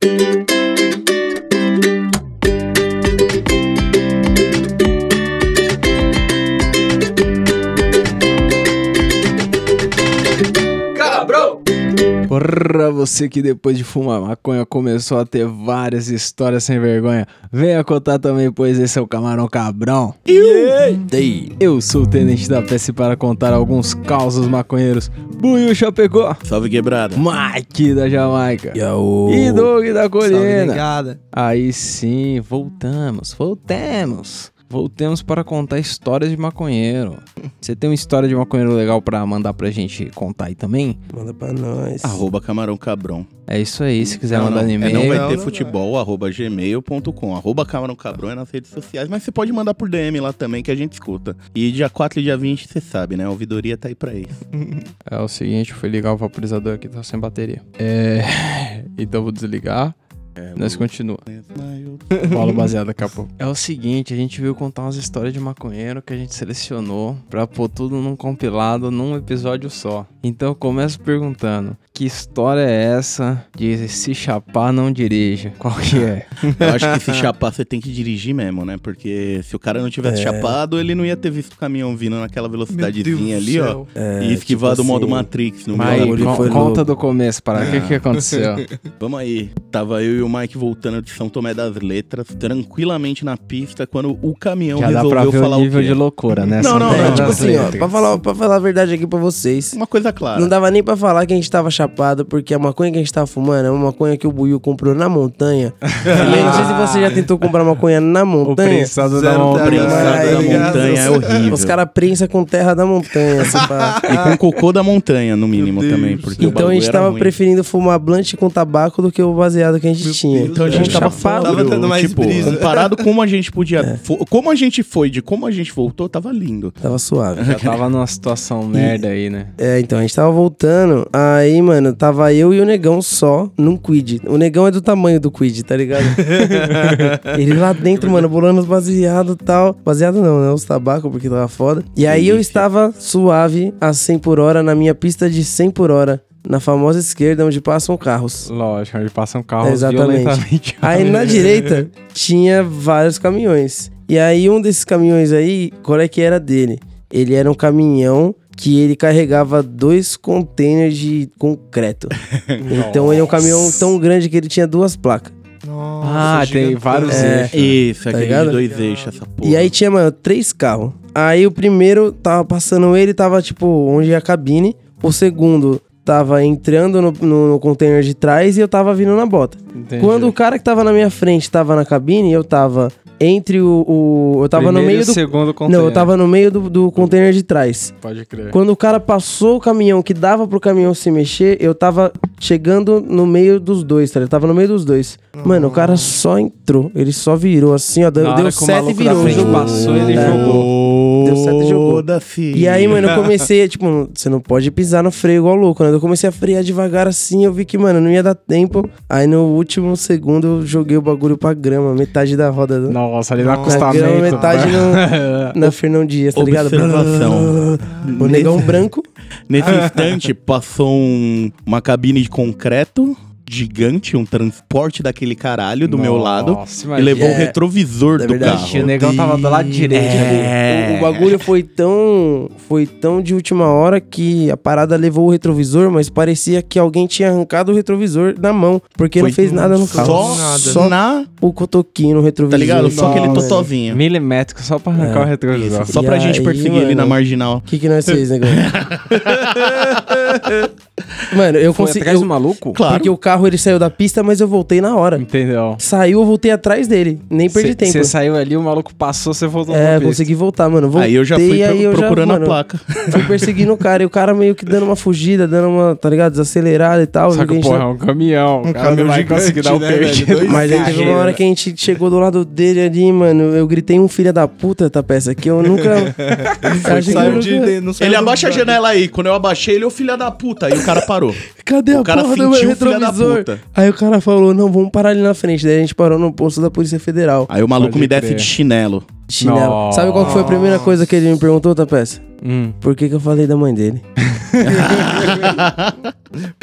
thank you Porra, você que depois de fumar maconha começou a ter várias histórias sem vergonha, venha contar também, pois esse é o Camarão Cabrão. Ei, Eu sou o Tenente da PS para contar alguns causos maconheiros. Buiu Chapecó, Salve quebrada. Mike da Jamaica Yo. e Doug da Salve, Colina. negada. Aí sim, voltamos, voltamos. Voltemos para contar histórias de maconheiro. Você tem uma história de maconheiro legal pra mandar pra gente contar aí também? Manda pra nós. Arroba Camarão Cabrão. É isso aí, se quiser Não, mandar não, no é, e-mail. não vai Não, ter não futebol, arroba gmail.com. Arroba Camarão Cabrão é nas redes sociais, mas você pode mandar por DM lá também que a gente escuta. E dia 4 e dia 20, você sabe, né? A ouvidoria tá aí pra isso. É o seguinte, eu fui ligar o vaporizador aqui, tá sem bateria. É. Então eu vou desligar. Nós continua. Bola baseada daqui a pouco. É o seguinte, a gente veio contar umas histórias de maconheiro que a gente selecionou pra pôr tudo num compilado num episódio só. Então eu começo perguntando: que história é essa de se chapar não dirija? Qual que é? Eu acho que se chapar você tem que dirigir mesmo, né? Porque se o cara não tivesse É. chapado, ele não ia ter visto o caminhão vindo naquela velocidadezinha ali, ó. É, e esquivar tipo do modo assim, Matrix no Mas foi conta louco. do começo, para. O que que aconteceu? Vamos aí. Tava eu e o Mike voltando de São Tomé das Letras, tranquilamente na pista, quando o caminhão Já dá pra resolveu ver o falar nível o quê? de loucura, né? Não, São não, É, tipo assim, ó, pra falar, pra falar a verdade aqui pra vocês. Uma coisa clara. Não dava nem pra falar que a gente tava chapado, porque a maconha que a gente tava fumando é uma maconha que o Buiu comprou na montanha. e aí, não sei se você já tentou comprar maconha na O montanha. prensado da tá prensado da aí, montanha é horrível. Os caras prensa com terra da montanha. assim, pá. E com cocô da montanha, no mínimo, também. Porque o Então a gente tava ruim. preferindo fumar blunt com tabaco do que o baseado que a gente tinha. Deus, Então a gente Cara, tava fácil. Tava dando mais tipo, brisa. comparado como a gente podia. É. Como a gente foi, de como a gente voltou, tava lindo. Tava suave. Já tava numa situação merda aí, né? É, então, a gente tava voltando. Aí, mano, tava eu e o negão só num quid. O negão é do tamanho do quid, tá ligado? Ele lá dentro, mano, bolando os baseados e tal. Baseado não, né? Os tabacos, porque tava foda. E aí eu estava suave a 100 por hora na minha pista de 100 por hora. Na famosa esquerda, onde passam carros. Lógico, onde passam carros Exatamente. Aí na direita tinha vários caminhões. E aí um desses caminhões aí, qual é que era dele? Ele era um caminhão que ele carregava dois containers de concreto. então ele é um caminhão tão grande que ele tinha duas placas. Ah, tem vários É. eixos. Isso, aquele ligado? de dois eixos, essa porra. E aí tinha, mano, três carros. Aí o primeiro tava passando ele, tava tipo onde é a cabine. O segundo tava entrando no, no, no container de trás e eu tava vindo na bota. Entendi. Quando o cara que tava na minha frente tava na cabine, eu tava entre o. o- eu tava Primeiro no meio do. segundo container. Não, eu tava no meio do, do container de trás. Pode crer. Quando o cara passou o caminhão que dava pro caminhão se mexer, eu tava chegando no meio dos dois, tá? ligado? Eu tava no meio dos dois. Mano, o cara só entrou. Ele só virou assim, ó. Deu, Na hora deu que o sete e maluco da virou. frente jogou. passou, ele É. jogou. Deu sete e jogou. Foda-se. E aí, mano, eu comecei, tipo, você não pode pisar no freio igual louco, né? Eu comecei a frear devagar assim, eu vi que, mano, não ia dar tempo. Aí no último segundo eu joguei o bagulho pra grama, metade da roda. Do... Nossa, ali no Na acostamento. grama, metade né? no, na Fernão Dias, tá ligado? Observação. O negão branco. Nesse instante, passou um- uma cabine de concreto gigante, um transporte daquele caralho do meu lado. Nossa, E levou o É, retrovisor é do verdade. carro. O negão tava do lado direito. É. O, o bagulho foi tão, foi tão de última hora que a parada levou o retrovisor, mas parecia que alguém tinha arrancado o retrovisor da mão, porque Foi não fez nada no carro. Só, Nada. só na. o cotoquinho no retrovisor. Tá ligado? Só aquele Nossa. totozinho. Milimétrico, só pra arrancar É, o retrovisor. Isso, só E pra gente aí, perseguir ali na mano? marginal. O que, que nós fez, negão? Mano, eu Foi consegui. atrás eu- do maluco? Claro. Porque o carro ele saiu da pista, mas eu voltei na hora. Entendeu? Saiu, eu voltei atrás dele. Nem perdi tempo. Você saiu ali, o maluco passou, você voltou É, pista. consegui voltar, mano. Voltei, Aí eu já fui aí pro- eu já, procurando mano, a placa. Fui perseguindo o cara. E o cara meio que dando uma fugida, dando uma, tá ligado? Desacelerada e tal. Só que, porra, é um caminhão. O cara não caminhão vai gigante, conseguir dar o né, velho? perdido. Dois Mas aí teve uma hora que a gente chegou do lado dele ali, mano. Eu gritei um filho da puta, tá peça, que eu nunca. Acho que eu nunca- de, Ele abaixa a janela aí. Quando eu abaixei, ele, ô filha da puta. Aí o cara parou. Cadê O a cara porra do meu da retrovisor? puta. Aí o cara falou, não, vamos parar ali na frente. Daí a gente parou no posto da Polícia Federal. Aí o maluco Pode me desce crer. de chinelo. Chinelo. Nossa. Sabe qual que foi a primeira coisa que ele me perguntou, Tapeça? Hum. Por que, que eu falei da mãe dele?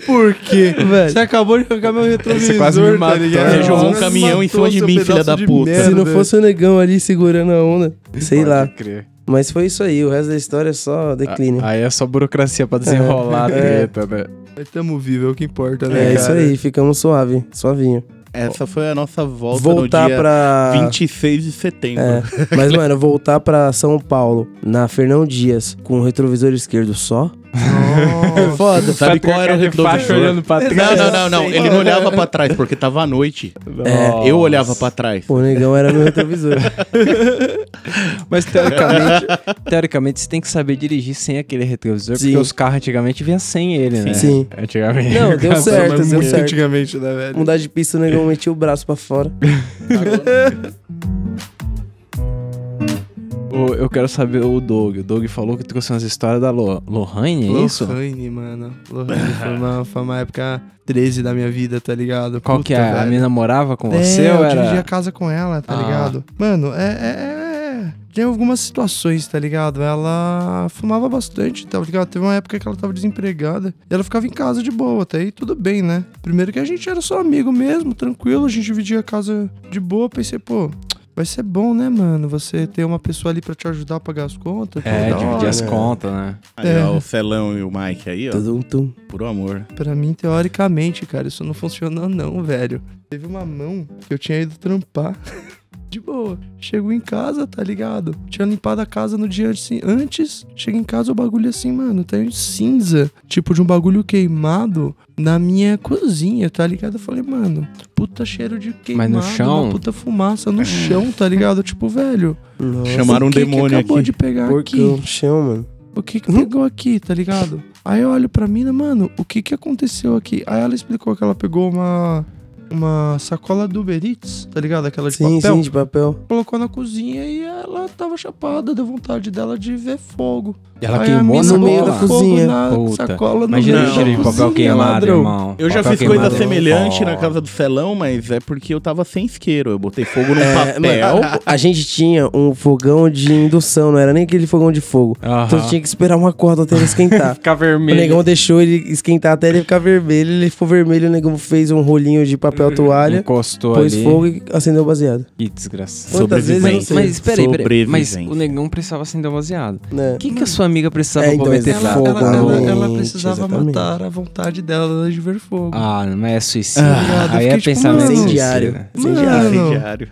Por quê? Velho. Você acabou de arrancar meu retrovisor, Você quase me tá matou. ligado? Você jogou um caminhão em cima de mim, filha da puta. Se não fosse o negão ali segurando a onda, sei lá. Crer. Mas foi isso aí, o resto da história é só declínio. Aí é só burocracia pra desenrolar a É. treta, né? Mas Tamo vivo, é o que importa, né, é isso cara? aí, ficamos suave, suavinho. Essa foi a nossa volta Voltar no dia pra. 26 de setembro. É, mas, mano, voltar pra São Paulo, na Fernão Dias, com o retrovisor esquerdo só. É foda. Sabe qual era o retrovisor? olhando pra Não, trás. não, não, não. Ele não olhava pra trás porque tava à noite. É. Eu olhava pra trás. O negão era no retrovisor. Mas teoricamente, teoricamente você tem que saber dirigir sem aquele retrovisor, Sim. porque os carros antigamente vinham sem ele, né? Sim. Antigamente. Não, deu certo, deu muito certo. antigamente, né, velho? Mudar de pista, o negão metia o braço pra fora. Eu quero saber o Doug. O Doug falou que trouxe umas histórias da Lo Lohane, é isso? Lohane, mano. Lohane foi uma, foi uma época 13 da minha vida, tá ligado? Qual Puta, que é? A velho. menina morava com É, você ou eu era... dividi a casa com ela, tá Ah. ligado? Mano, é, é, é, é. Tem algumas situações, tá ligado? Ela fumava bastante, tá ligado? Teve uma época que ela tava desempregada e ela ficava em casa de boa, até aí tudo bem, né? Primeiro que a gente era só amigo mesmo, tranquilo, a gente dividia a casa de boa. Pensei, pô, vai ser bom, né, mano? Você ter uma pessoa ali pra te ajudar a pagar as contas. É, dividir hora. as né? contas, né? Aí, É. ó, o Celão e o Mike aí, ó. Tudum, tum. Puro amor. Pra mim, teoricamente, cara, isso não funciona não, velho. Teve uma mão que eu tinha ido trampar. De boa. Chego em casa, tá ligado? Tinha limpado a casa no dia assim, antes. Chega em casa o bagulho assim, mano, tá em cinza. Tipo de um bagulho queimado na minha cozinha, tá ligado? Eu falei, mano, puta cheiro de queimado. no chão? Uma puta fumaça no chão, tá ligado? Tipo, velho. Nossa, Chamaram um o que que demônio acabou aqui. de pegar aqui? porcão, chão, mano. O que que pegou aqui, tá ligado? Aí eu olho pra mina, mano, o que que aconteceu aqui? Aí ela explicou que ela pegou uma uma sacola do Uber Eats, tá ligado? Aquela de Sim, papel. sim, de papel. Colocou na cozinha e ela tava chapada, deu vontade dela de ver fogo. E ela Aí a queimou no no meio da cozinha. Na Puta. sacola no Imagina meio o cheiro da de papel cozinha, queimado, ladrão. irmão. Eu já Papel fiz coisa semelhante na casa do Celão, mas é porque eu tava sem isqueiro. Eu botei fogo num É, papel. a gente tinha um fogão de indução, não era nem aquele fogão de fogo. Aham. Então tinha que esperar uma corda até ele esquentar. Ficar O vermelho. negão deixou ele esquentar até ele ficar vermelho. Ele ficou vermelho, o negão fez um rolinho de papel toalha, Encostou pôs ali. fogo e acendeu o baseado. Que desgraça. Quantas vezes eu não sei. Mas espera aí, pera aí. Mas o negão precisava acender baseado. Né? O que, que a sua amiga precisava É, então, pra meter ela- fogo ela, ela, ela precisava exatamente. matar a vontade dela de ver fogo. Ah, mas é suicídio. Ah, Aí é fiquei tipo, pensamento Incendiário. Incendiário.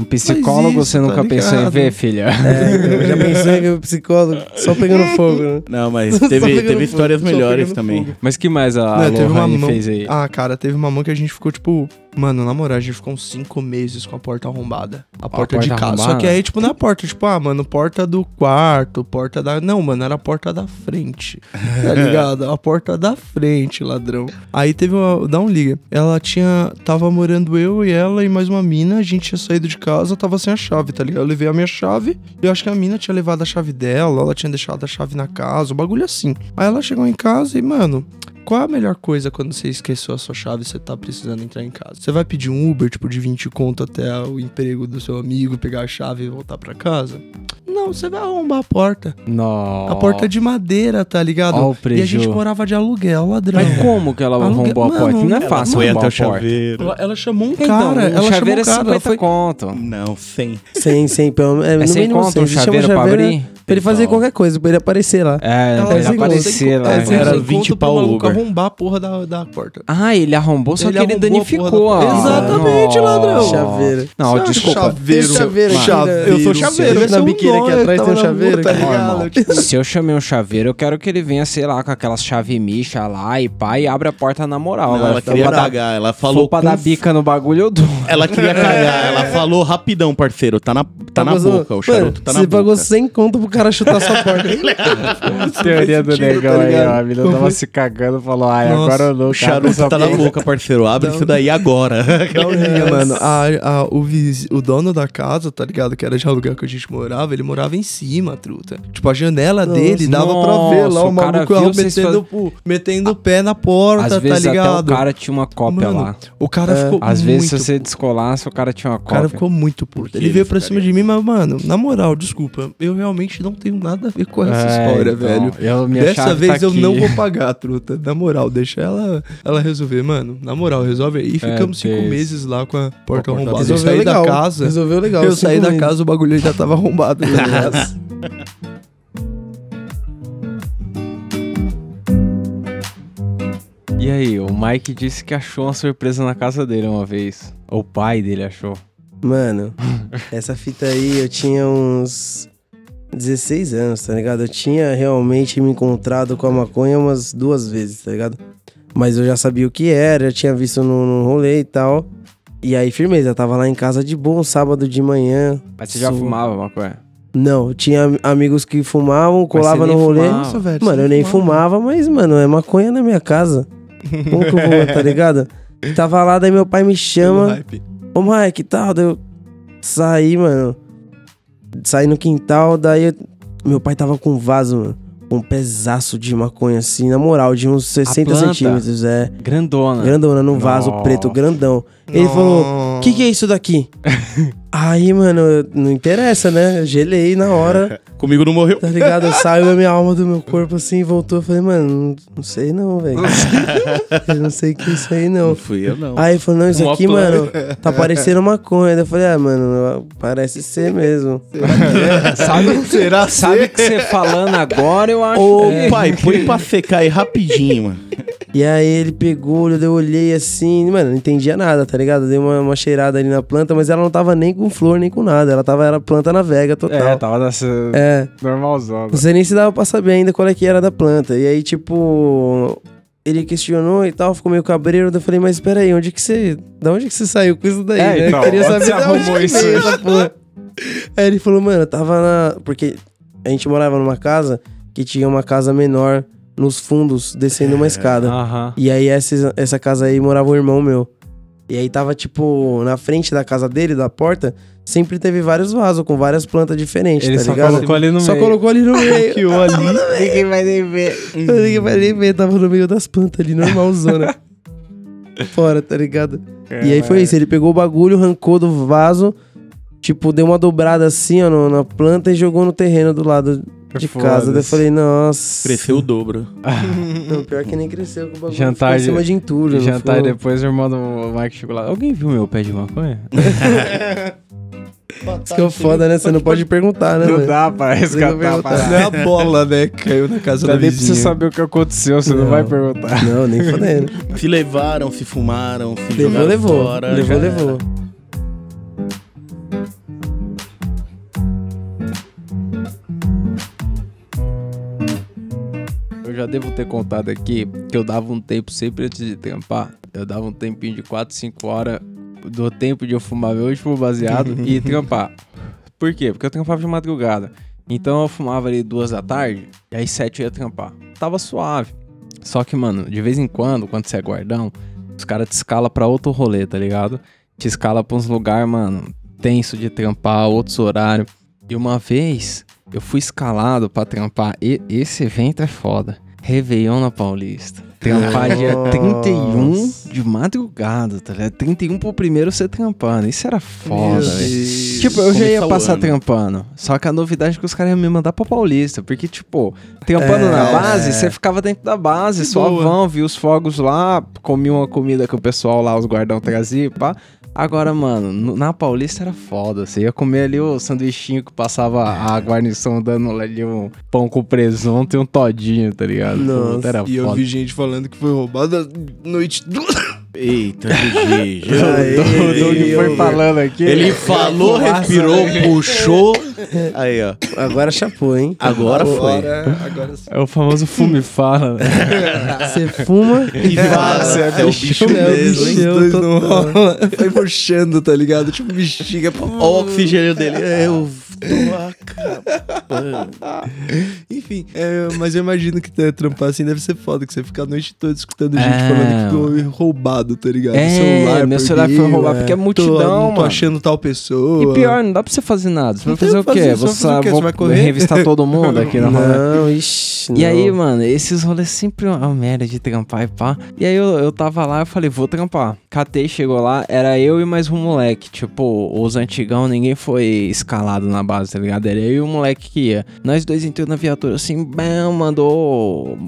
Um psicólogo isso, você nunca tá pensou em ver, filha? É, então, já pensou em o psicólogo só pegando fogo, né? Não, mas teve, teve fogo, histórias só melhores também. fogo. Mas que mais a Não, teve uma Lohane mão. fez aí? Ah, cara, teve uma mão que a gente ficou, tipo, mano, na moral, a gente ficou uns cinco meses com a porta arrombada. A porta, de porta casa. Só arrombada? que aí, tipo, não é a porta, tipo, ah, mano, porta do quarto, porta da. Não, mano, era a porta da frente. Tá ligado? A porta da frente, ladrão. Aí teve uma. Dá um liga. Ela tinha. Tava morando eu e ela e mais uma mina. A gente tinha saído de casa, tava sem a chave, tá ligado? Eu levei a minha chave. E eu acho que a mina tinha levado a chave dela, ela tinha deixado a chave na casa, o bagulho assim. Aí ela chegou em casa e, mano, qual a melhor coisa quando você esqueceu a sua chave e você tá precisando entrar em casa? Você vai pedir um Uber, tipo, de 20 conto até o emprego do seu amigo, pegar a chave e voltar pra casa? Não, você vai arrombar a porta. Nossa. A porta é de madeira, tá ligado? Ó o e a gente morava de aluguel, ladrão. Mas como que ela Alugue- arrombou a Mano, porta? Não é fácil Foi arrombar até o a porta. chaveiro. Ela, ela chamou um Então, cara, um ela chamou chaveiro um é cara, 50 ela foi... conto. Não, 100. Sem, sem, pelo é, É no sem mínimo conto um cem. Chama chaveiro pra chaveiro abrir? Pra ele fazer qualquer coisa, pra ele aparecer lá. É, pra ele aparecer lá. É, né? Era sem 20 conto pro pau Uber. Arrombar a porra da, da porta. Ah, ele arrombou, só Ele que ele arrombou a danificou. porra Exatamente, ladrão. Chaveiro. Não, desculpa. Chaveiro, Tem chaveiro chaveiro, né? eu sou chaveiro. Na é biqueira aqui atrás tem um chaveiro, tá ligado? Tipo, se eu chamei um chaveiro, eu quero que ele venha, sei lá, com aquelas chave micha lá e pá, e abre a porta na moral. Não, ela queria cagar. Ela falou. for pra dar bica no bagulho, eu dou. Ela queria cagar. Ela falou rapidão, parceiro. Tá na, tá na boca. O charuto tá na Você pagou 100 conto pro cara chutar sua porta. Teoria do negão tá aí, ó. A Como tava foi? se cagando falou, ai, Nossa, agora eu não. O charuto tá na boca, parceiro. Abre isso daí agora. Daorinha, mano. A, a- o, viz- o dono da casa, tá ligado? Que era de aluguel que a gente morava, ele morava em cima, truta. Tipo, a janela dele dava pra ver lá Nossa, o o cara maluco metendo, o- metendo o pé na porta, Às tá vezes até o ligado? cara tinha uma cópia Mano, lá. O cara ficou Às muito vezes, se você descolasse, o cara tinha uma O cópia. cara ficou muito puto. Ele ele veio pra cima de mim, mas, mano, na moral, desculpa. Eu realmente não tenho nada a ver com essa É, história, então, velho. Dessa chave vez tá eu não vou pagar, truta. Na moral, deixa ela, ela resolver, mano. Na moral, resolve aí. Ficamos cinco Deus. meses lá com a porta porta arrombada. Eu Resolveu saí legal. da casa. Resolveu legal. eu saí da casa, o bagulho já tava arrombado. tá? E aí, o Mike disse que achou uma surpresa na casa dele uma vez. O pai dele achou. Mano, essa fita aí eu tinha uns 16 anos, tá ligado? Eu tinha realmente me encontrado com a maconha umas duas vezes, tá ligado? Mas eu já sabia o que era, já tinha visto no, no rolê e tal. E aí, firmeza, eu tava lá em casa de bom, sábado de manhã. Mas você já Su- fumava maconha? Não, tinha am- amigos que fumavam, colava no rolê. fumava. Nossa, velho. Mano, eu nem fumava. fumava, mas, mano, é maconha na minha casa. Como que eu vou, tá ligado? Tava lá, daí meu pai me chama. Ô, Mike, que tal? Daí eu saí, mano. Saí no quintal, daí eu- meu pai tava com um vaso, mano. Um pedaço de maconha, assim, na moral, de uns 60 planta? centímetros, é. Grandona. Grandona, num vaso Nossa. preto, grandão. Ele falou, o que, que é isso daqui? Aí, mano, não interessa, né? Eu gelei na hora, Comigo não morreu. tá ligado? Saiu a minha alma do meu corpo assim, voltou. Eu falei, mano, não, sei não, velho. eu não sei o que é isso aí, não. Não fui eu, não. Aí ele falou, não, isso Uma aqui, mano, tá parecendo maconha. Daí eu falei, ah, mano, parece ser mesmo. Sabe, Será sabe que você falando agora, eu acho Ô, que... pai, põe pra secar aí rapidinho, mano. E aí ele pegou, eu olhei assim, mano, não entendia nada, tá ligado? Dei uma, uma cheirada ali na planta, mas ela não tava nem com flor, nem com nada. Ela tava, era planta na vega total. É, tava nessa É. normalzona. Não sei nem se dava pra saber ainda qual é que era da planta. E aí, tipo, ele questionou e tal, ficou meio cabreiro. Eu falei, mas espera aí, onde que você. Da onde que você saiu com isso daí? É, né? então, Eu queria saber você arrumou isso? Aí ele falou, mano, eu tava na. Porque a gente morava numa casa que tinha uma casa menor nos fundos, descendo uma escada. Aham. E aí essa, essa casa aí morava um irmão meu. E aí tava, tipo, na frente da casa dele, da porta, sempre teve vários vasos com várias plantas diferentes, Ele tá só ligado? colocou ali no Só meio. colocou ali no meio. que ali? Ninguém vai nem ver. Ninguém vai nem ver, tava no meio das plantas ali, normalzona. Fora, tá ligado? E aí foi isso, ele pegou o bagulho, arrancou do vaso, tipo, deu uma dobrada assim, ó, no- na planta e jogou no terreno do lado de casa. Daí eu falei, nossa. Cresceu o dobro. Não, pior que nem cresceu com o bagulho. Jantar ficou em de- cima de entulho. não Jantar ficou- depois, o irmão do Mike chegou lá. Alguém viu meu pé de maconha? Isso que é o foda, né? Você não pode perguntar, né? Não velho? dá pra resgatar a parada. Não é a bola, né? que Caiu na casa Dá da nem pra você saber o que aconteceu, você não, Não. vai perguntar. Não, nem fodendo. Se levaram, se fumaram, se Levou, jogaram levou. fora. levou, já era. levou. Já devo ter contado aqui que eu dava um tempo sempre antes de trampar. Eu dava um tempinho de 4, 5 horas do tempo de eu fumar meu último baseado e trampar. Por quê? Porque eu trampava de madrugada. Então eu fumava ali duas da tarde e aí sete eu ia trampar. Tava suave. Só que, mano, de vez em quando, quando você é guardão, os caras te escalam pra outro rolê, tá ligado? Te escala pra uns lugares, mano, tenso de trampar, outros horários. E uma vez eu fui escalado pra trampar. E esse evento é foda. Réveillon na Paulista. Trampar dia Nossa. 31 de madrugada, tá ligado? 31 pro primeiro você trampando. Isso era foda, velho. Tipo, eu já ia passar ano. trampando. Só que a novidade é que os caras iam me mandar pra Paulista. Porque, tipo, trampando É. na base, você ficava dentro da base, suavão, via os fogos lá, comia uma comida que o pessoal lá, os guardão trazia, pá. Agora, mano, no- na Paulista era foda. Você ia comer ali o sanduichinho que passava a guarnição dando ali um pão com presunto e um todinho, tá ligado? Nossa. Era E eu foda. vi gente falando que foi roubada noite do... Eita, GG. Aê, O Doug foi eu- falando aqui. Ele falou, respirou, puxou. Aí, ó. Agora chapou, hein? Agora foi. Agora, agora sim. É o famoso fume fala, né? Você fuma E fala, Você é é o bicho É o mesmo, hein? bichão Os dois não. Foi murchando, tá ligado? Tipo, bexiga. Olha o oxigênio dele. É, Eu. Enfim, é, mas eu imagino que ter- trampar assim deve ser foda, que você fica a noite toda escutando gente É. falando que foi roubado, tá ligado? É, meu celular foi roubado, porque é multidão, tô, não tô mano. achando tal pessoa. E pior, não dá pra você fazer nada. Você vai fazer o o que quê? você quê? vou Você vai correr? revistar todo mundo aqui na. Não, ixi. E não. aí, mano, esses rolês sempre é uma merda de trampar e pá. E aí eu, eu tava lá, eu falei, vou trampar. Catei, chegou lá, era eu e mais um moleque. Tipo, os antigão, ninguém foi escalado na base, tá ligado? Era eu e o moleque que ia. Nós dois entrou na viatura assim, bam, mandou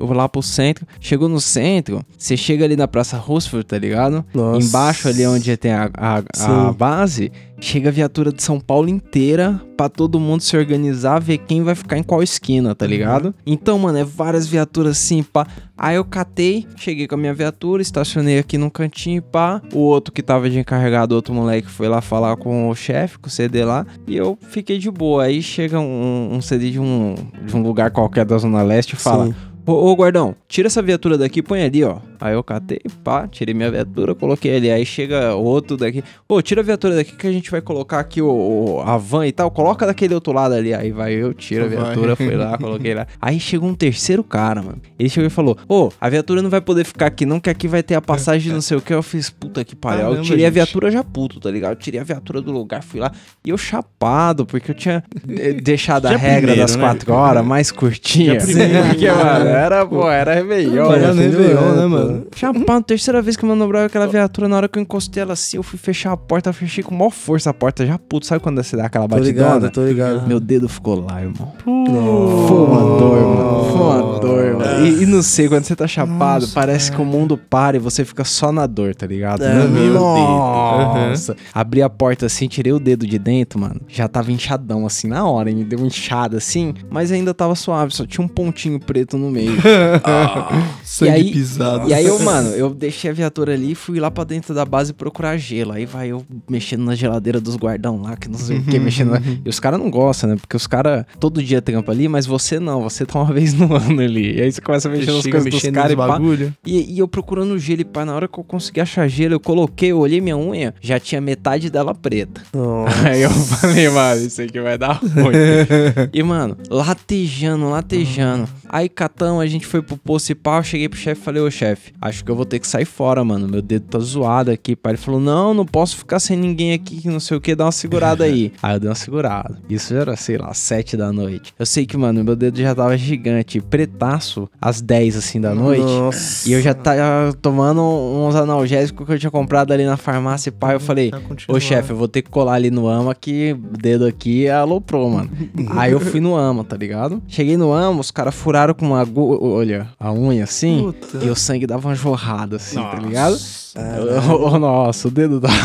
eu lá pro centro. Chegou no centro, você chega ali na Praça Roosevelt, tá ligado? Nossa. Embaixo ali onde tem a, a, a base, chega a viatura de São Paulo inteira pra todo mundo se organizar, ver quem vai ficar em qual esquina, tá ligado? Então, mano, é várias viaturas assim, pá. Aí eu catei, cheguei com a minha viatura, estacionei aqui num cantinho, pá. O outro que tava de encarregado, outro moleque, foi lá falar com o chefe, com o CD lá, e eu fiquei de boa. Aí chega um, um CD de um, de um lugar qualquer da Zona Leste e fala: Sim. Ô, ô, guardão, tira essa viatura daqui e põe ali, ó. Aí eu catei, pá, tirei minha viatura, coloquei ali. Aí chega outro daqui. Ô, tira a viatura daqui que a gente vai colocar aqui o, o- a van e tal. Coloca daquele outro lado ali. Aí vai eu, tiro a Vai. viatura, fui lá, coloquei lá. Aí chegou um terceiro cara, mano. Ele chegou e falou: Ô, a viatura não vai poder ficar aqui, não, que aqui vai ter a passagem de não sei o que. Eu fiz, puta que pariu. Aí eu Caramba, tirei a gente. viatura já puto, tá ligado? Eu tirei a viatura do lugar, fui lá. E eu chapado, porque eu tinha eh, deixado a regra primeiro, das né? quatro horas mais curtinha. Já primeiro. Porque, mano, era, pô, era Réveillon. Era né? Réveillon, né, mano? Chapado, terceira vez que eu manobrava aquela viatura, na hora que eu encostei ela assim, eu fui fechar a porta, eu fechei com maior força a porta, já puto. Sabe quando você dá aquela Tô batidona? ligado, tô ligado. Meu dedo ficou lá, irmão. Foi uma dor, mano. Foi uma dor, mano. E, e não sei, quando você tá chapado, Nossa, parece que o mundo para e você fica só na dor, tá ligado? É, meu Nossa. Abri a porta assim, tirei o dedo de dentro, mano. Já tava inchadão assim na hora, me deu uma inchada assim, mas ainda tava suave, só tinha um pontinho preto no meio. Sangue E aí- pisado. E aí eu, mano, eu deixei a viatura ali e fui lá pra dentro da base procurar gelo. Aí vai eu mexendo na geladeira dos guardão lá, que não sei o que, mexendo lá. E os caras não gostam, né? Porque os caras todo dia trampam ali, mas você não, você tá uma vez no ano ali. E aí você começa a mexer nas coisas dos caras e pá. bagulho. E, e eu procurando gelo e pá, na hora que eu consegui achar gelo, eu coloquei, eu olhei minha unha, já tinha metade dela preta. Nossa. Aí eu falei, mano, isso aqui vai dar ruim. e, mano, latejando, latejando. Aí, catão, a gente foi pro posto e pau, eu cheguei pro chefe e falei, ô chefe, acho que eu vou ter que sair fora, mano. Meu dedo tá zoado aqui, pai. Ele falou, não, não posso ficar sem ninguém aqui, que não sei o que, dá uma segurada aí. aí eu dei uma segurada. Isso já era, sei lá, sete da noite. Eu sei que, mano, meu dedo já tava gigante, pretaço, às 10 assim da noite. Nossa. E eu já tava tomando uns analgésicos que eu tinha comprado ali na farmácia e pai, eu falei, Tá Ô chefe, eu vou ter que colar ali no AMA que o dedo aqui é aloprou, mano. Aí eu fui no AMA, tá ligado? Cheguei no AMA, os caras furaram com uma agulha, a unha assim, Puta. e o sangue dava uma jorrada assim, tá ligado? Ô, ô, nossa, o dedo dava.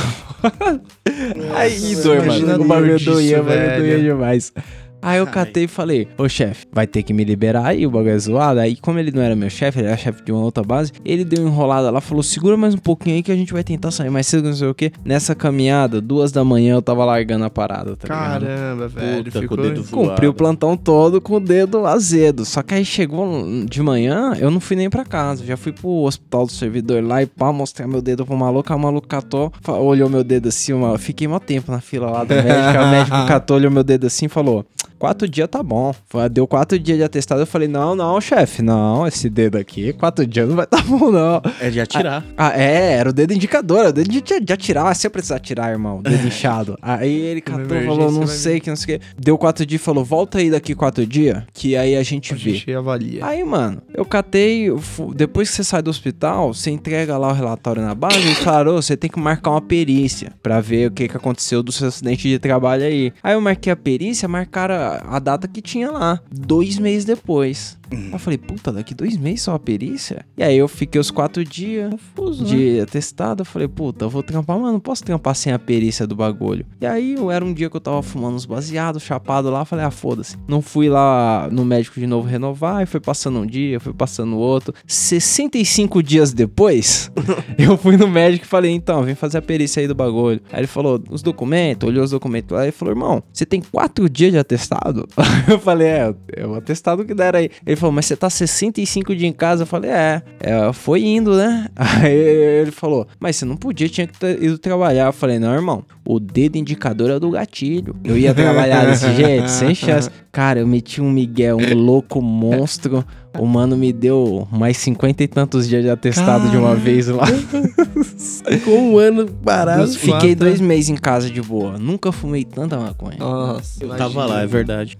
Aí dor, mano. O bagulho doía, o bagulho doía demais. Aí eu catei e falei, ô chefe, vai ter que me liberar aí, o bagulho é zoado. Aí, como ele não era meu chefe, ele era chefe de uma outra base, ele deu uma enrolada lá, falou, segura mais um pouquinho aí que a gente vai tentar sair mais cedo, não sei o quê. Nessa caminhada, duas da manhã, eu tava largando a parada, tá ligado? Caramba, velho. Puta, ficou... com o dedo Cumpri o plantão todo com o dedo azedo. Só que aí chegou de manhã, eu não fui nem pra casa. Já fui pro hospital do servidor lá e pá, mostrar meu dedo pro maluco. Aí O maluco catou, olhou meu dedo assim. Uma... Fiquei mó tempo na fila lá do médico. aí o médico catou, olhou meu dedo assim e falou: Quatro dias tá bom. Deu quatro dias de atestado. Eu falei: Não, não, chefe, não. Esse dedo aqui, quatro dias não vai tá bom, não. É de atirar. Ah, é, era o dedo indicador, era o dedo de, de atirar. Se eu precisar atirar, irmão, dedo inchado. Aí ele catou, falou, não sei, que não sei o que. Deu quatro dias e falou, volta aí daqui quatro dias, que aí a gente A vê. gente avalia. Aí, mano, eu catei, depois que você sai do hospital, você entrega lá o relatório na base e falaram, "Ô, você tem que marcar uma perícia pra ver o que, que aconteceu do seu acidente de trabalho aí. Aí eu marquei a perícia, marcaram a, data que tinha lá, dois meses depois. Aí eu falei, puta, daqui dois meses só a perícia? E aí eu fiquei os quatro dias Confuso, né? de atestado, eu falei, puta, eu vou trampar, mas não posso trampar sem a perícia do bagulho. E aí, eu era um dia que eu tava fumando uns baseados, chapado lá, falei, ah, foda-se. Não fui lá no médico de novo renovar, e foi passando um dia, foi passando outro. 65 dias depois, eu fui no médico e falei, então, vem fazer a perícia aí do bagulho. Aí ele falou, os documentos, olhou os documentos lá e falou, irmão, você tem quatro dias de atestado? eu falei, é, é o atestado que deram aí. Ele Ele falou, mas você tá 65 dias em casa? Eu falei, é, é, foi indo, né? Aí ele falou, mas você não podia, tinha que ter ido trabalhar. Eu falei, não, irmão, o dedo indicador é do gatilho. Eu ia trabalhar desse jeito, sem chance. Cara, eu meti um Miguel, um louco monstro. O mano me deu mais cinquenta e tantos dias de atestado de uma vez lá. Ficou um ano parado. Fiquei dois meses em casa de boa. Nunca fumei tanta maconha. Nossa, Eu tava lá, é verdade.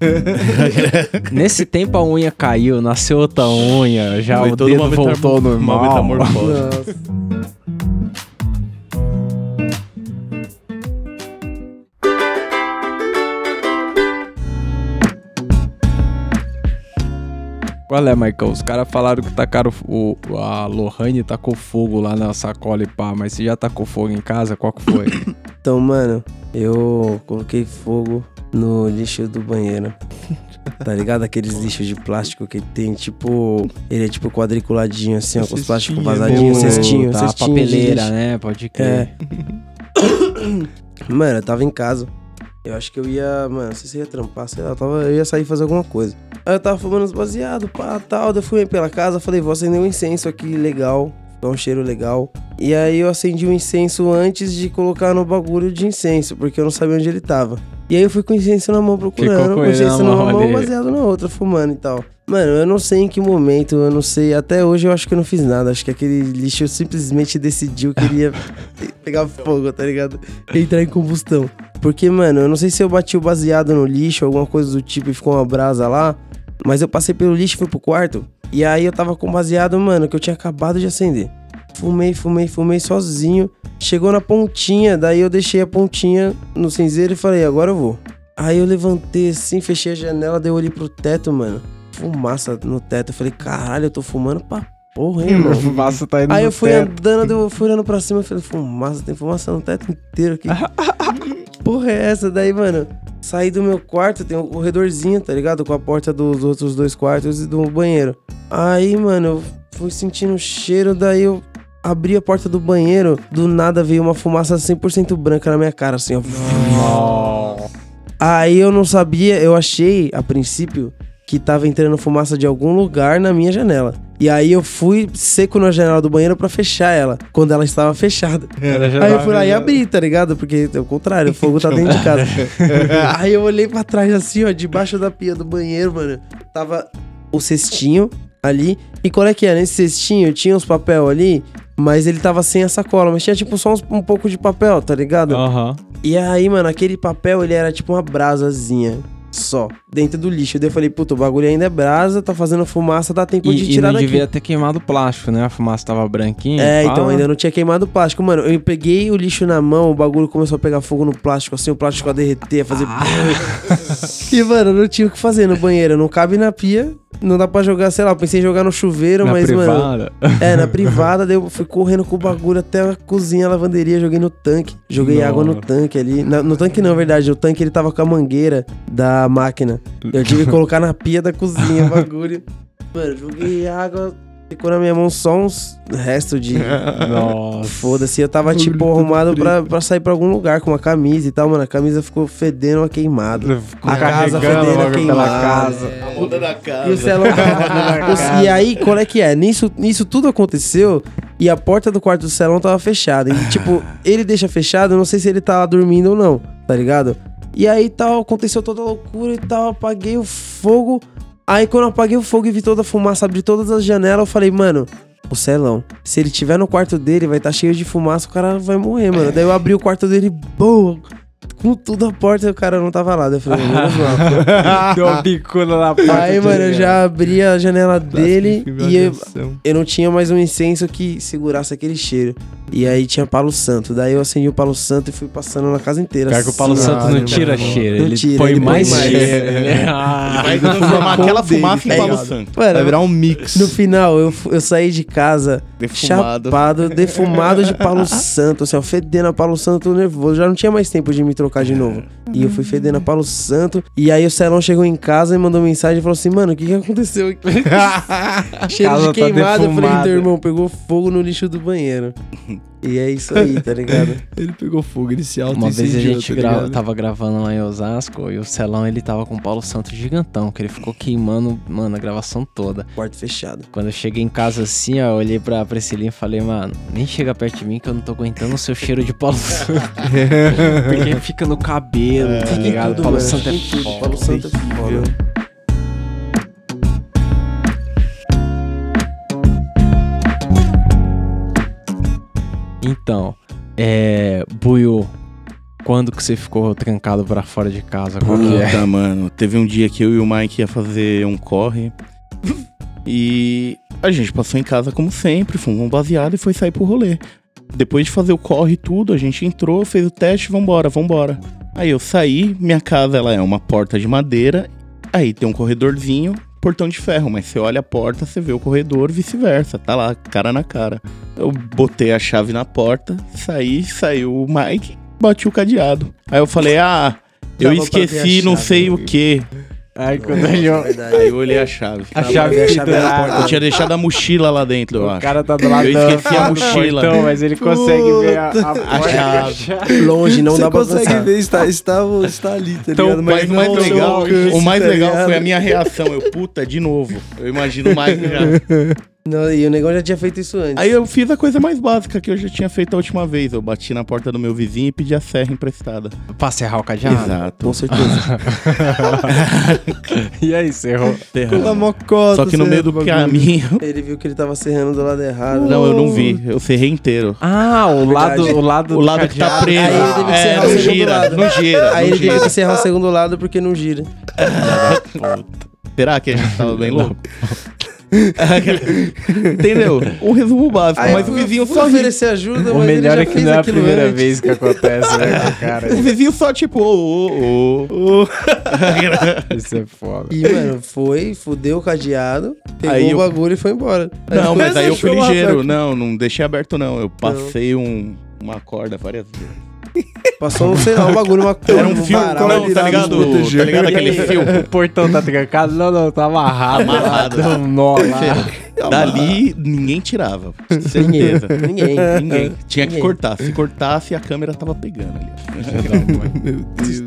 Nesse tempo a unha caiu, nasceu outra unha, já Foi o dedo voltou ao metamor- uma normal. metamorfose. Nossa. Qual é, Marcão? Os caras falaram que tacaram o, a Lohane tacou fogo lá na sacola e pá, mas você já tacou fogo em casa? Qual que foi? Então, mano, eu coloquei fogo no lixo do banheiro. Tá ligado? Aqueles lixos de plástico que tem, tipo. Ele é tipo quadriculadinho, assim, ó, com os plásticos vazadinhos, cestinho, tá, cestinho. papeleira, né? Pode É. crer. Mano, eu tava em casa. Eu acho que eu ia, mano, não sei se ia trampar, sei lá, eu, tava, eu ia sair fazer alguma coisa. Aí eu tava fumando os baseados, pá, tal. daí Eu fui pela casa, falei, vou acender um incenso aqui legal, dá um cheiro legal. E aí eu acendi o incenso antes de colocar no bagulho de incenso, porque eu não sabia onde ele tava. E aí eu fui com o incenso na mão procurando, com o incenso na numa mão mão, baseado na outra, fumando e tal. Mano, eu não sei em que momento, eu não sei. Até hoje eu acho que eu não fiz nada. Acho que aquele lixo simplesmente decidiu que ele ia pegar fogo, tá ligado? Entrar em combustão. Porque, mano, eu não sei se eu bati o baseado no lixo, alguma coisa do tipo, e ficou uma brasa lá. Mas eu passei pelo lixo fui pro quarto. E aí eu tava com baseado, mano, que eu tinha acabado de acender. Fumei, fumei, fumei sozinho. Chegou na pontinha, daí eu deixei a pontinha no cinzeiro e falei, agora eu vou. Aí eu levantei assim, fechei a janela, daí eu olhei pro teto, mano. Fumaça no teto. Eu falei, caralho, eu tô fumando pra porra, hein, irmão. fumaça tá indo Aí no eu fui teto. andando, eu fui olhando pra cima e falei, fumaça, tem fumaça no teto inteiro aqui. Porra é essa? Daí, mano, saí do meu quarto, tem um corredorzinho, tá ligado? Com a porta dos outros dois quartos e do banheiro. Aí, mano, eu fui sentindo o cheiro, daí eu abri a porta do banheiro, do nada veio uma fumaça 100% branca na minha cara, assim, ó. Aí eu não sabia, eu achei, a princípio, que tava entrando fumaça de algum lugar na minha janela. E aí eu fui seco na janela do banheiro pra fechar ela, quando ela estava fechada. Aí eu fui lá e abri, tá ligado? Porque é o contrário, o fogo tá dentro de casa. aí eu olhei pra trás assim, ó, debaixo da pia do banheiro, mano. Tava o cestinho ali. E qual é que é? Nesse cestinho tinha uns papel ali, mas ele tava sem a sacola. Mas tinha tipo só uns- um pouco de papel, tá ligado? Aham. E aí, mano, aquele papel, ele era tipo uma brasazinha só, dentro do lixo. Daí eu falei, puta, o bagulho ainda é brasa, tá fazendo fumaça, dá tempo de E, e tirar não daqui. devia ter queimado o plástico, né? A fumaça tava branquinha. É, então ainda não tinha queimado o plástico. Mano, eu peguei o lixo na mão, o bagulho começou a pegar fogo no plástico, assim, o plástico a derreter, a fazer. e, mano, não tinha o que fazer no banheiro. Não cabe na pia, não dá pra jogar, sei lá, pensei em jogar no chuveiro, Na mas, mano. privada. É, na privada, daí eu fui correndo com o bagulho até a cozinha, a lavanderia, joguei no tanque. Joguei água no tanque ali. Na- no tanque não, na verdade, o tanque ele tava com a mangueira da máquina. Eu tive que colocar na pia da cozinha o bagulho. Mano, joguei água, ficou na minha mão só uns restos de. Nossa. Foda-se, eu tava tipo arrumado pra, pra sair pra algum lugar com uma camisa e tal, mano. A camisa ficou fedendo a queimado. Ficou A casa fedendo a queimado. casa. A muda da casa. E o tava. E aí, qual é que é? Nisso, nisso tudo aconteceu e a porta do quarto do Celão tava fechada. E, tipo, ele deixa fechado, eu não sei se ele tá lá dormindo ou não, tá ligado? E aí tal, aconteceu toda a loucura e tal, apaguei o fogo. Aí quando eu apaguei o fogo e vi toda a fumaça, abri todas as janelas, eu falei, mano, o Celão, se ele tiver no quarto dele, vai estar tá cheio de fumaça, o cara vai morrer, mano. Daí eu abri o quarto dele, boa, com tudo a porta e o cara não tava lá. Daí eu falei, menos mal. Deu uma bicuda na porta. Aí, mano, eu já abri a janela dele e eu, eu não tinha mais um incenso que segurasse aquele cheiro. E aí tinha palo santo. Daí eu acendi o palo santo e fui passando na casa inteira. Pior que o assim, Santo não tira mano. cheiro, Não ele tira, põe ele põe mais mais. cheiro. Ele- Ah. Vai transformar aquela dele, fumaça em tá palo santo. Mano, Vai virar um mix. no final eu, eu saí de casa Defumado. chapado, defumado de palo santo, assim, ó, fedendo a palo santo, tô nervoso. Já não tinha mais tempo de me trocar de novo. E eu fui fedendo a palo santo. E aí o Celão chegou em casa e mandou mensagem e falou assim: Mano, o que, que aconteceu aqui? Cheiro Casa de tá queimado. eu falei. Teu irmão pegou fogo no lixo do banheiro. E é isso aí, tá ligado? Ele pegou fogo, ele se auto Uma vez a gente tá gra- tava gravando lá em Osasco e o Celão ele tava com o Paulo Santos gigantão, que ele ficou queimando, mano, a gravação toda. Porta fechada. Quando eu cheguei em casa assim, ó, eu olhei pra Priscilinha e falei, mano, nem chega perto de mim que eu não tô aguentando o seu cheiro de Paulo Santos. Porque fica no cabelo, tá Fica em ligado? tudo, Paulo. Santos é foda. Paulo Santos é foda. Então, é. Buiu, quando que você ficou trancado pra fora de casa? Qual que é? Mano. Teve um dia que eu e o Mike ia fazer um corre. E a gente passou em casa como sempre, fumou um baseado e foi sair pro rolê. Depois de fazer o corre e tudo, a gente entrou, fez o teste, vambora, vambora. Aí eu saí, minha casa ela é uma porta de madeira, aí tem um corredorzinho, portão de ferro, mas você olha a porta, você vê o corredor, vice-versa, tá lá, cara na cara. Eu botei a chave na porta, saí, saiu o Mike, bati o cadeado. Aí eu falei, ah, eu esqueci a não chave, sei o que. Ai, quando. Aí eu olhei a chave. A chave a que chave na dá- porta. Eu tinha deixado a mochila lá dentro, eu O acho. cara tá do lado Eu esqueci a mochila. portão, mas ele consegue ver a, a, porta e chave. Longe, não Você dá pra consegue passar. ver, está, está, está ali, tá Então, ligado? mas o mais legal, o mais tá legal ligado? foi a minha reação. Eu, puta, de novo. Eu imagino mais já. Não, e o negão já tinha feito isso antes. Aí eu fiz a coisa mais básica que eu já tinha feito a última vez. Eu bati na porta do meu vizinho e pedi a serra emprestada. Pra serrar o cadeado? Exato. Com certeza. E aí, serrou? Pela mocota. Só que no meio do bagulho. caminho. Ele viu que ele tava serrando do lado errado. Não, eu não vi. Eu serrei inteiro. Ah, o lado, o lado O do lado que tá preso. Aí ele teve que é, serrar o não segundo gira, lado. não gira. Aí não ele teve gira. que serrar o segundo lado porque não gira. Será que a gente tava bem louco? Entendeu? Um resumo básico. Aí mas eu o vizinho só oferecer ajuda, O mas ele melhor já é que fez não é a primeira antes. vez que acontece, né, cara? O vizinho só tipo, ô, ô, ô. Isso é foda. E, mano, foi, fudeu o cadeado, pegou Aí o eu- bagulho e foi embora. Não, mas aí eu fui ligeiro. Não, não deixei aberto, não. Eu passei um, uma corda várias vezes. Passou, um, sei lá, um bagulho, uma Era um fio, varal. não, tá ligado? Tá ligado aquele fio? O portão tá trancado? Não, não, tá amarrado. Amarrado. Deu um nó lá. Dali ninguém tirava. Certeza. Ninguém. Ninguém. Tinha que cortar. Se cortasse, a câmera tava pegando ali. Meu Deus.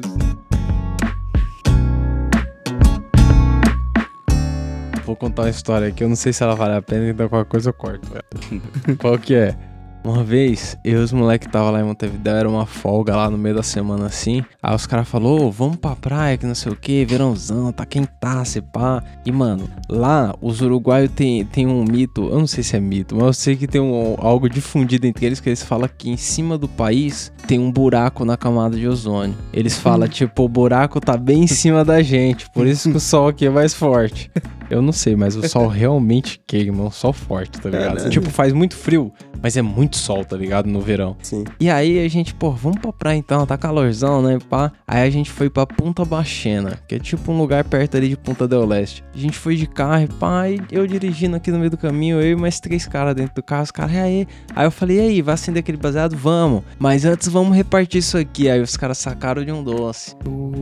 Vou contar uma história aqui, eu não sei se ela vale a pena, então qualquer coisa eu corto. velho. Qual que é? Uma vez, eu e os moleques tava lá em Montevideo, era uma folga lá no meio da semana assim. Aí os caras falaram, ô, vamos pra praia, que não sei o que, verãozão, tá quentasse, pá. E mano, lá os uruguaios tem, tem um mito, eu não sei se é mito, mas eu sei que tem um, algo difundido entre eles que eles falam que em cima do país tem um buraco na camada de ozônio. Eles falam, tipo, o buraco tá bem em cima da gente, por isso que o sol aqui é mais forte. Eu não sei, mas o sol realmente queima, é um sol forte, tá ligado? Caralho. Tipo, faz muito frio, mas é muito sol, tá ligado? No verão. Sim. E aí a gente, pô, vamos pra praia então, tá calorzão, né, pá? Aí a gente foi pra Punta Baixena, que é tipo um lugar perto ali de Punta del Leste. A gente foi de carro e pá, e eu dirigindo aqui no meio do caminho, eu e mais três caras dentro do carro, os caras, e aí? Aí eu falei, e aí, vai acender aquele baseado? Vamos. Mas antes vamos repartir isso aqui. Aí os caras sacaram de um doce.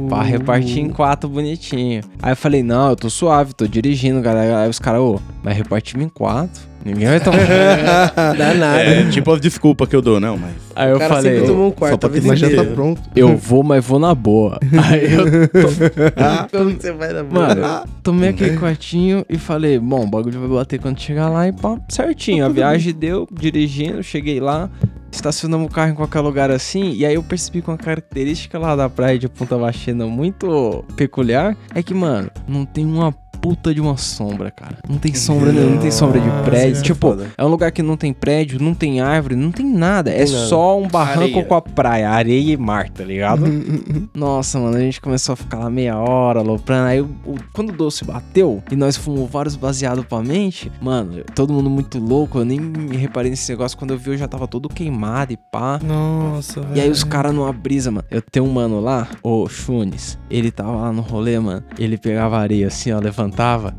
Pra repartir em quatro bonitinho. Aí eu falei, não, eu tô suave, tô dirigindo, galera. Aí os caras, ô, mas repartimos em quatro. Ninguém vai tomar. Dá nada. É, tipo as desculpas que eu dou, não, mas. Aí eu falei, tomou um só quarto pra a vida ter Mas já tá pronto. eu vou, mas vou na boa. Aí eu Como que você vai na boa? Mano, tomei aquele quartinho e falei, bom, o bagulho vai bater quando chegar lá e pá, certinho. A viagem deu, dirigindo, cheguei lá, estacionamos o carro em qualquer lugar assim, e aí eu percebi que uma característica lá da praia de Punta Baixena muito peculiar é que, mano, não tem uma puta de uma sombra, cara. Não tem sombra, nenhuma, não tem sombra de prédio. é tipo, foda. é um lugar que não tem prédio, não tem árvore, não tem nada. é Tem nada. só um barranco Areia. com a praia, areia e mar, tá ligado? Nossa, mano, a gente começou a ficar lá meia hora, aloprando. Aí, o- o- quando o doce bateu e nós fomos vários baseados pra mente, mano, todo mundo muito louco. Eu nem me reparei nesse negócio. Quando eu vi, eu já tava todo queimado e pá. Nossa. E aí os caras numa brisa, mano. Eu tenho um mano lá, o Chunes. Ele tava lá no rolê, mano. Ele pegava areia assim, ó,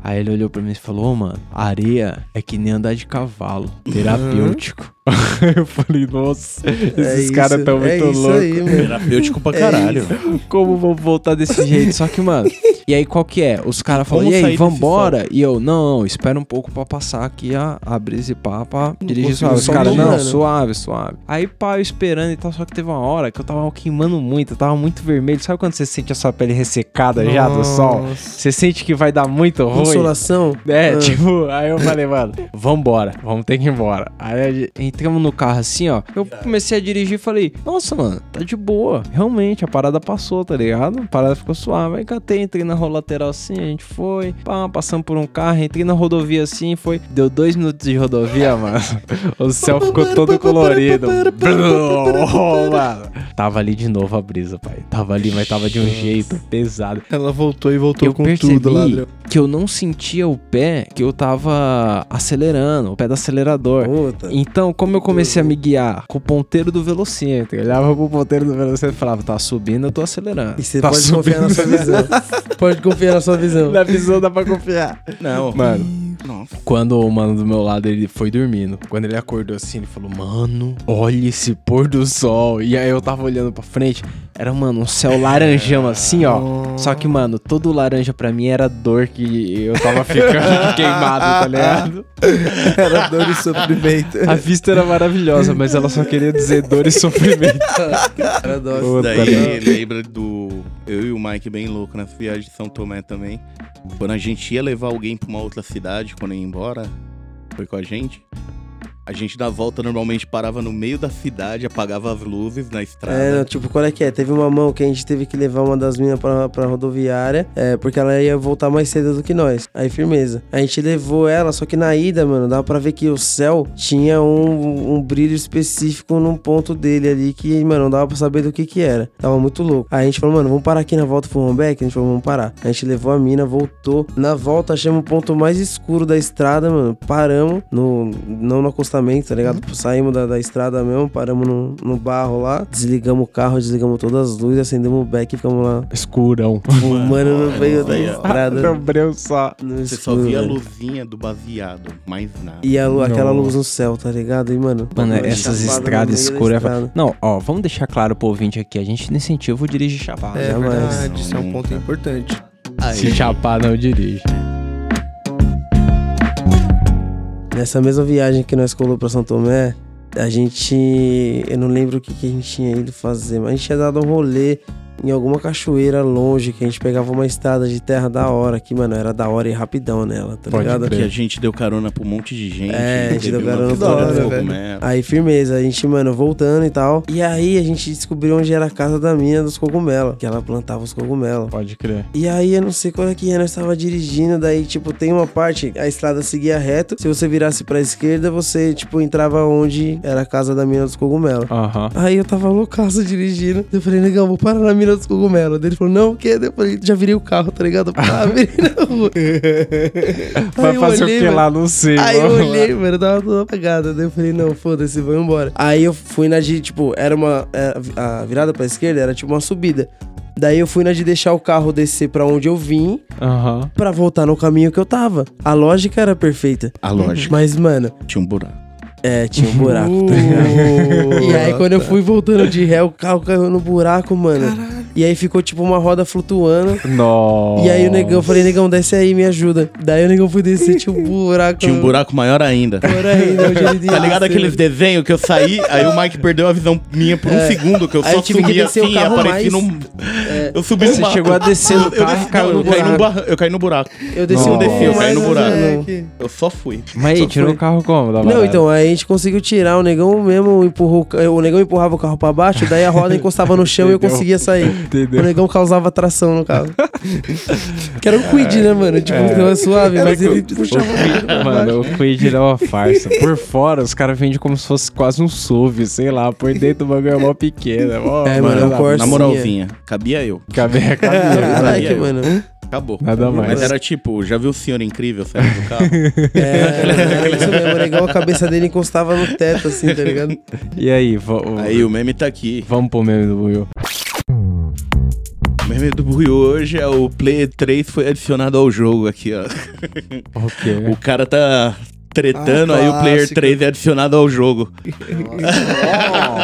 Aí ele olhou pra mim e falou: Ô, mano, areia é que nem andar de cavalo. Terapêutico. eu falei, nossa, esses É caras tão é muito loucos. Terapêutico pra caralho. Como vão voltar desse jeito? Só que, mano. E aí, qual que é? Os caras falam, e aí, vambora? E eu, não, não, espera um pouco pra passar aqui a, a brisa e pá, pra dirigir suave. Os caras, não, suave, suave. Aí, pá, eu esperando e tal, só que teve uma hora que eu tava queimando muito, eu tava muito vermelho. Sabe quando você sente a sua pele ressecada já do sol? Nossa. Você sente que vai dar muito ruim. Consolação. É, Ah. tipo, aí eu falei, mano, vambora, vamos ter que ir embora. Aí a gente- entramos no carro assim, ó. Eu comecei a dirigir e falei, nossa, mano, tá de boa. Realmente, a parada passou, tá ligado? A parada ficou suave. Aí catei, entrei na rua lateral assim, a gente foi, pá, passamos por um carro, entrei na rodovia assim, foi. Deu dois minutos de rodovia, mano. O céu ficou todo colorido. Brum, mano. Tava ali de novo a brisa, pai. Tava ali, mas tava de um jeito pesado Ela voltou e voltou eu com tudo, ladrão. que eu não sentia o pé que eu tava acelerando, o pé do acelerador. Puta. Então, como eu comecei a me guiar com o ponteiro do velocímetro, eu olhava pro ponteiro do velocímetro e falava, tá subindo, eu tô acelerando. E você tá pode confiar na sua visão. pode confiar na sua visão. Na visão dá pra confiar. Não, Mano, Nossa. quando o mano do meu lado, ele foi dormindo. Quando ele acordou assim, ele falou, mano, olha esse pôr do sol. E aí eu tava olhando pra frente, era, mano, um céu laranjão assim, ó. Só que, mano, todo laranja pra mim era dor que eu tava ficando queimado, tá ligado? Era dor e sofrimento. A vista era maravilhosa, mas ela só queria dizer dor e sofrimento. Era. Puta, Daí lembra do. Eu e o Mike bem louco nessa viagem de São Tomé também. Quando a gente ia levar alguém pra uma outra cidade, quando ia embora, foi com a gente. A gente da volta normalmente parava no meio da cidade, apagava as luzes na estrada. É, tipo, qual é que é? Teve uma mão que a gente teve que levar uma das minas pra, pra rodoviária, é, porque ela ia voltar mais cedo do que nós. Aí, firmeza. A gente levou ela, só que na ida, mano, dava pra ver que o céu tinha um, um brilho específico num ponto dele ali que, mano, não dava pra saber do que que era. Tava muito louco. Aí a gente falou, mano, vamos parar aqui na volta pro Rombeck? A gente falou, vamos parar. A gente levou a mina, voltou. Na volta, achamos o ponto mais escuro da estrada, mano. Paramos, no, não no acostamento, tá ligado? Saímos da, da estrada mesmo, paramos no, no barro lá, desligamos o carro, desligamos todas as luzes, acendemos o beck e ficamos lá Escurão. fumando no meio da Olha. estrada. Lembreu só. Você só escuro, via a luzinha do baseado, mais nada. E a aquela luz no céu, tá ligado? E, mano, Mano, essas estradas escuras. estrada. Não, ó, vamos deixar claro pro ouvinte aqui: a gente não incentiva o dirigir chapado. É jamais. verdade, isso é um ponto importante. Se chapar, não dirige. Nessa mesma viagem que nós colou pra São Tomé, a gente. Eu não lembro o que, que a gente tinha ido fazer, mas a gente tinha dado um rolê em alguma cachoeira longe, que a gente pegava uma estrada de terra da hora, que, mano, era da hora e rapidão nela, tá Pode ligado? Que a gente deu carona pra um monte de gente. É, a gente deu carona pra hora, velho. Aí, firmeza, a gente, mano, voltando e tal. E aí a gente descobriu onde era a casa da mina dos cogumelos, que ela plantava os cogumelos. Pode crer. E aí eu não sei qual é que é, nós tava dirigindo, daí, tipo, tem uma parte, a estrada seguia reto. Se você virasse pra esquerda, você, tipo, entrava onde era a casa da mina dos cogumelos. Aham. Aí eu tava loucaço dirigindo. Eu falei, negão, vou parar na mina dos cogumelos. Ele falou, não, o quê? Eu falei, já virei o carro, tá ligado? Ah, virei na rua. Vai fazer olhei, o que lá? Não sei. Aí eu vamos lá. olhei, mano, tava tudo apagado. Daí eu falei, não, foda-se, vou embora. Aí eu fui na de, tipo, era uma. era- a virada pra esquerda era tipo uma subida. Daí eu fui na de deixar o carro descer pra onde eu vim Aham. pra voltar no caminho que eu tava. A lógica era perfeita. A lógica Mas, mano, tinha um buraco. É, tinha um buraco, tá ligado? E aí, quando eu fui voltando de ré, o carro caiu no buraco, mano. E aí ficou tipo uma roda flutuando. Nossa. E aí o negão, eu falei, negão, desce aí, me ajuda. Daí o negão foi descer, tinha um buraco. Tinha um buraco maior ainda. Maior ainda, onde ele Tá ligado aqueles desenhos que eu saí, aí o Mike perdeu a visão minha por um segundo, que eu Aí só eu tive o assim, carro apareci mais. num... Eu subi no Você barco. chegou a descer no Eu carro no eu caí no buraco. barra- Eu caí no buraco. Eu desci Não um desci, eu caí no buraco. mano. Eu só fui. Mas aí, tirou o carro como? Não, então, aí gente conseguiu tirar, o negão mesmo empurrou, o negão empurrava o carro pra baixo, daí a roda encostava no chão e eu conseguia sair. Entendeu? O negão causava tração no carro. que era um quid, né, mano? Tipo, É. tava suave, mas ele puxava o Quid-. Mano, o Quid é uma farsa. Por fora, os caras vendem como se fosse quase um SUV, sei lá. Por dentro o bagulho é mó pequeno. É, mó, É, mano, é um Na- Corsinha. Na moralzinha, cabia eu. Cabe, cabe, Moleque, Aí, mano. Acabou. Nada mais. Mas era tipo, já viu o senhor incrível saindo do carro? É, era isso mesmo, o negão, a cabeça dele encostava no teto, assim, tá ligado? E aí, Aí o meme tá aqui. vamos pro meme do Will. O meme do Buio hoje é o Play 3 foi adicionado ao jogo aqui, ó. Ok. O cara tá tretando, Ah, aí o player clássico. 3 é adicionado ao jogo.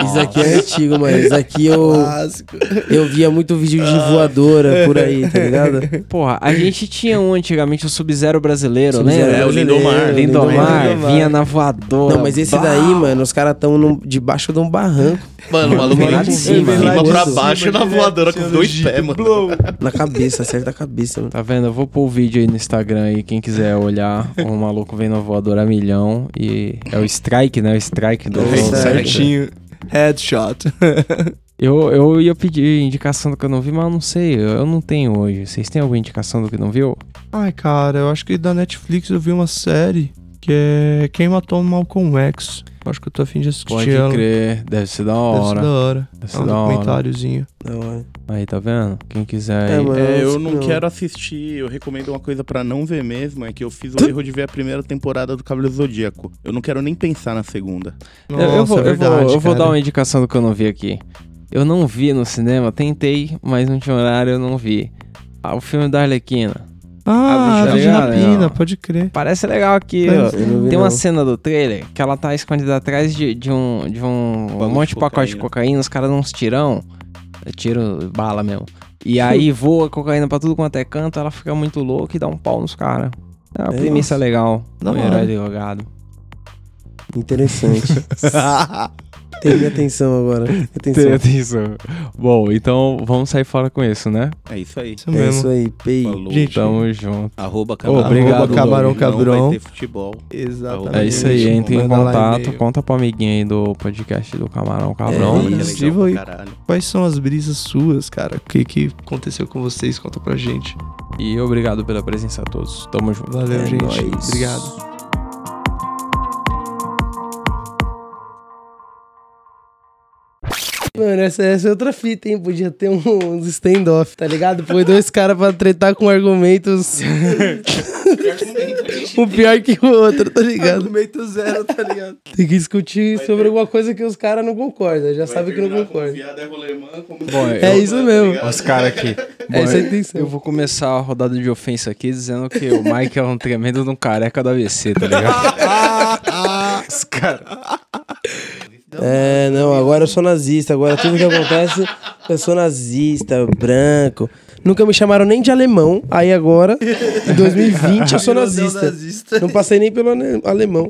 Isso aqui é antigo, mano. Isso aqui eu, Clássico. eu via muito vídeo de voadora por aí, tá ligado? Porra, a gente tinha um antigamente, o Sub-Zero brasileiro, Sub-Zero lembra? É, o Lindomar. Lindomar, Lindomar. vinha na voadora. Não, mas esse Bah! daí, mano, os caras tão debaixo de um barranco Mano, o maluco Vem lá de cima, cima, pra baixo na voadora com dois pés, mano. Blow. na cabeça, acerta a cabeça, mano. Tá vendo? Eu vou pôr o vídeo aí no Instagram aí, quem quiser olhar. o maluco vem na voadora a milhão e é o strike, né? O strike do É. Certinho. Headshot. Eu, eu ia pedir indicação do que eu não vi, mas eu não sei. Eu, eu não tenho hoje. Vocês têm alguma indicação do que não viu? Ai, cara, eu acho que da Netflix eu vi uma série que é Quem Matou o Malcolm X. Eu Acho que eu tô afim de assistir Pode ela. crer. Deve ser da Deve ser hora. da hora. Deve É ser um da hora. documentáriozinho. Da hora. Aí, tá vendo? Quem quiser É. É, eu Não, não quero assistir. Eu recomendo uma coisa pra não ver mesmo: é que eu fiz o erro de ver a primeira temporada do Cavaleiro Zodíaco. Eu não quero nem pensar na segunda. Eu- eu, Nossa, vou, é eu, verdade, vou, eu vou dar uma indicação do que eu não vi aqui. Eu não vi no cinema, tentei, mas não tinha horário, eu não vi. Ah, o filme da Arlequina. Ah, Ah, a de rapina, Não. pode crer. Parece legal aqui, É. Eu não Tem uma não. cena do trailer que ela tá escondida atrás de, de um, de um, um monte de de pacote de cocaína, os caras dão uns tirão. Tiro bala mesmo. E aí voa cocaína pra tudo quanto é canto, ela fica muito louca e dá um pau nos caras. É uma É, premissa legal. Da Um herói drogado. Interessante. Tem atenção agora. Atenção. Tem atenção. Bom, então vamos sair fora com isso, né? É isso aí. Isso É mesmo. isso aí, pei. Gente, Tamo junto. Arroba obrigado, Arroba Camarão Cabrão. vai ter futebol. Exatamente. É isso aí, entre em contato, conta pro amiguinho aí do podcast do Camarão Cabrão. É Que é isso. Escreva aí. Quais são as brisas suas, cara? O que, que aconteceu com vocês? Conta pra gente. E obrigado pela presença a todos. Tamo junto. Valeu, É gente. nóis. Obrigado. Mano, essa, essa é outra fita, hein? Podia ter um, uns stand-off, tá ligado? Põe dois caras pra tretar com argumentos. um pior que o outro, tá ligado? Argumento zero, tá ligado? Tem que discutir sobre alguma coisa que os caras não concordam. Já sabe que não concordam. Bom, É isso mesmo. Os caras aqui. Bom, Essa é a eu- intenção. Eu vou começar a rodada de ofensa aqui dizendo que o Mike é um tremendo de um careca do AVC, tá ligado? Os caras. É, não, agora eu sou nazista. Agora tudo que acontece, eu sou nazista, branco. Nunca me chamaram nem de alemão. Aí agora, em 2020, eu sou nazista. Não passei nem pelo alemão.